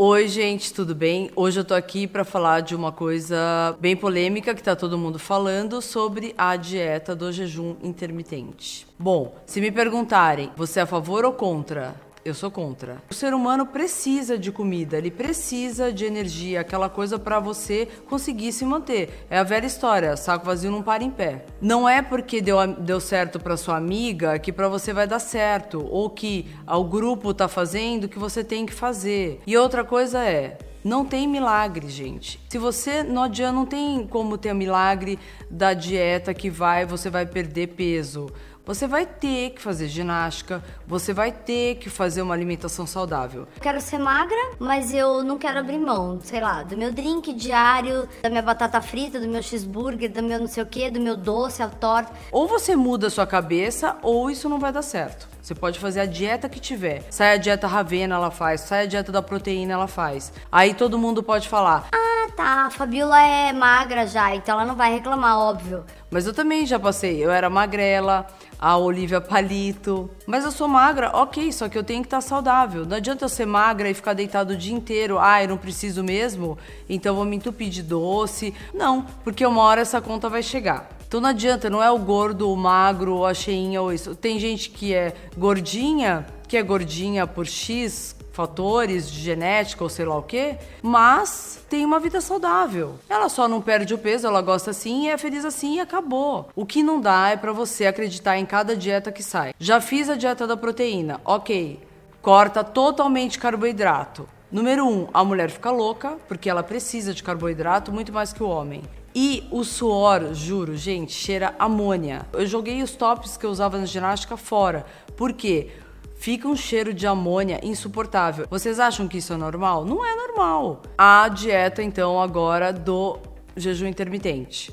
Oi, gente, tudo bem? Hoje eu tô aqui para falar de uma coisa bem polêmica que tá todo mundo falando sobre a dieta do jejum intermitente. Bom, se me perguntarem, você é a favor ou contra? Eu sou contra. O ser humano precisa de comida, ele precisa de energia, aquela coisa para você conseguir se manter. É a velha história, saco vazio não para em pé. Não é porque deu, deu certo para sua amiga que para você vai dar certo, ou que o grupo tá fazendo que você tem que fazer. E outra coisa é, não tem milagre, gente. Se você não adianta, não tem como ter milagre da dieta que vai, você vai perder peso. Você vai ter que fazer ginástica, você vai ter que fazer uma alimentação saudável. Quero ser magra, mas eu não quero abrir mão, sei lá, do meu drink diário, da minha batata frita, do meu cheeseburger, do meu não sei o que, do meu doce, a torta. Ou você muda a sua cabeça, ou isso não vai dar certo. Você pode fazer a dieta que tiver. Sai a dieta Ravena, ela faz. Sai a dieta da proteína, ela faz. Aí todo mundo pode falar: Ah, tá. A Fabiola é magra já, então ela não vai reclamar, óbvio. Mas eu também já passei. Eu era magrela, a Olivia Palito. Mas eu sou magra, ok, só que eu tenho que estar saudável. Não adianta eu ser magra e ficar deitado o dia inteiro. Ah, eu não preciso mesmo, então vou me entupir de doce. Não, porque uma hora essa conta vai chegar. Então não adianta, não é o gordo, o magro, a cheinha ou isso. Tem gente que é gordinha, que é gordinha por X fatores de genética ou sei lá o que, mas tem uma vida saudável. Ela só não perde o peso, ela gosta assim, é feliz assim e acabou. O que não dá é para você acreditar em cada dieta que sai. Já fiz a dieta da proteína, ok. Corta totalmente carboidrato. Número um, a mulher fica louca, porque ela precisa de carboidrato muito mais que o homem. E o suor, juro, gente, cheira amônia. Eu joguei os tops que eu usava na ginástica fora. Por quê? Fica um cheiro de amônia insuportável. Vocês acham que isso é normal? Não é normal. A dieta, então, agora do jejum intermitente.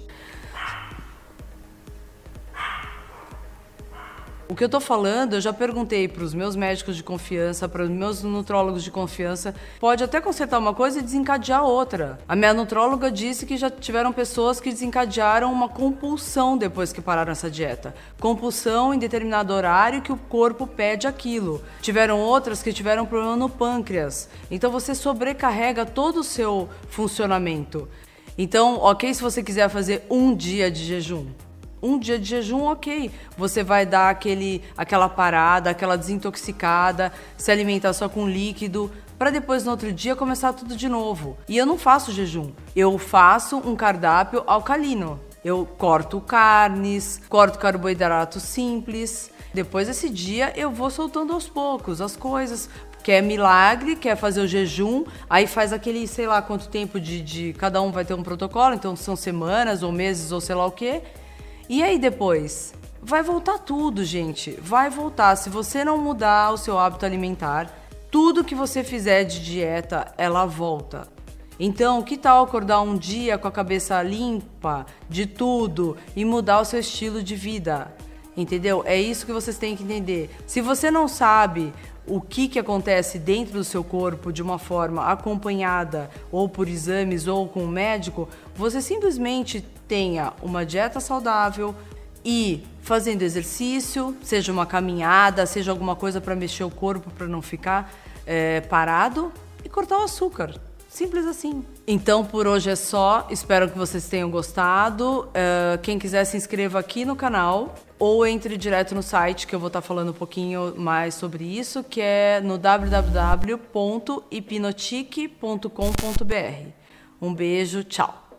O que eu tô falando, eu já perguntei para os meus médicos de confiança, para os meus nutrólogos de confiança, pode até consertar uma coisa e desencadear outra. A minha nutróloga disse que já tiveram pessoas que desencadearam uma compulsão depois que pararam essa dieta. Compulsão em determinado horário que o corpo pede aquilo. Tiveram outras que tiveram problema no pâncreas. Então você sobrecarrega todo o seu funcionamento. Então, ok se você quiser fazer um dia de jejum um dia de jejum, ok. Você vai dar aquele, aquela parada, aquela desintoxicada, se alimentar só com líquido, para depois no outro dia começar tudo de novo. E eu não faço jejum, eu faço um cardápio alcalino. Eu corto carnes, corto carboidrato simples. Depois desse dia eu vou soltando aos poucos as coisas. Quer milagre, quer fazer o jejum, aí faz aquele, sei lá quanto tempo de, de. Cada um vai ter um protocolo, então são semanas ou meses ou sei lá o quê. E aí depois? Vai voltar tudo, gente. Vai voltar. Se você não mudar o seu hábito alimentar, tudo que você fizer de dieta, ela volta. Então, que tal acordar um dia com a cabeça limpa de tudo e mudar o seu estilo de vida? Entendeu? É isso que vocês têm que entender. Se você não sabe o que, que acontece dentro do seu corpo de uma forma acompanhada, ou por exames, ou com o um médico, você simplesmente tenha uma dieta saudável e fazendo exercício, seja uma caminhada, seja alguma coisa para mexer o corpo para não ficar é, parado e cortar o açúcar. Simples assim. Então por hoje é só. Espero que vocês tenham gostado. Uh, quem quiser se inscreva aqui no canal ou entre direto no site que eu vou estar falando um pouquinho mais sobre isso, que é no www.hipnotique.com.br. Um beijo, tchau.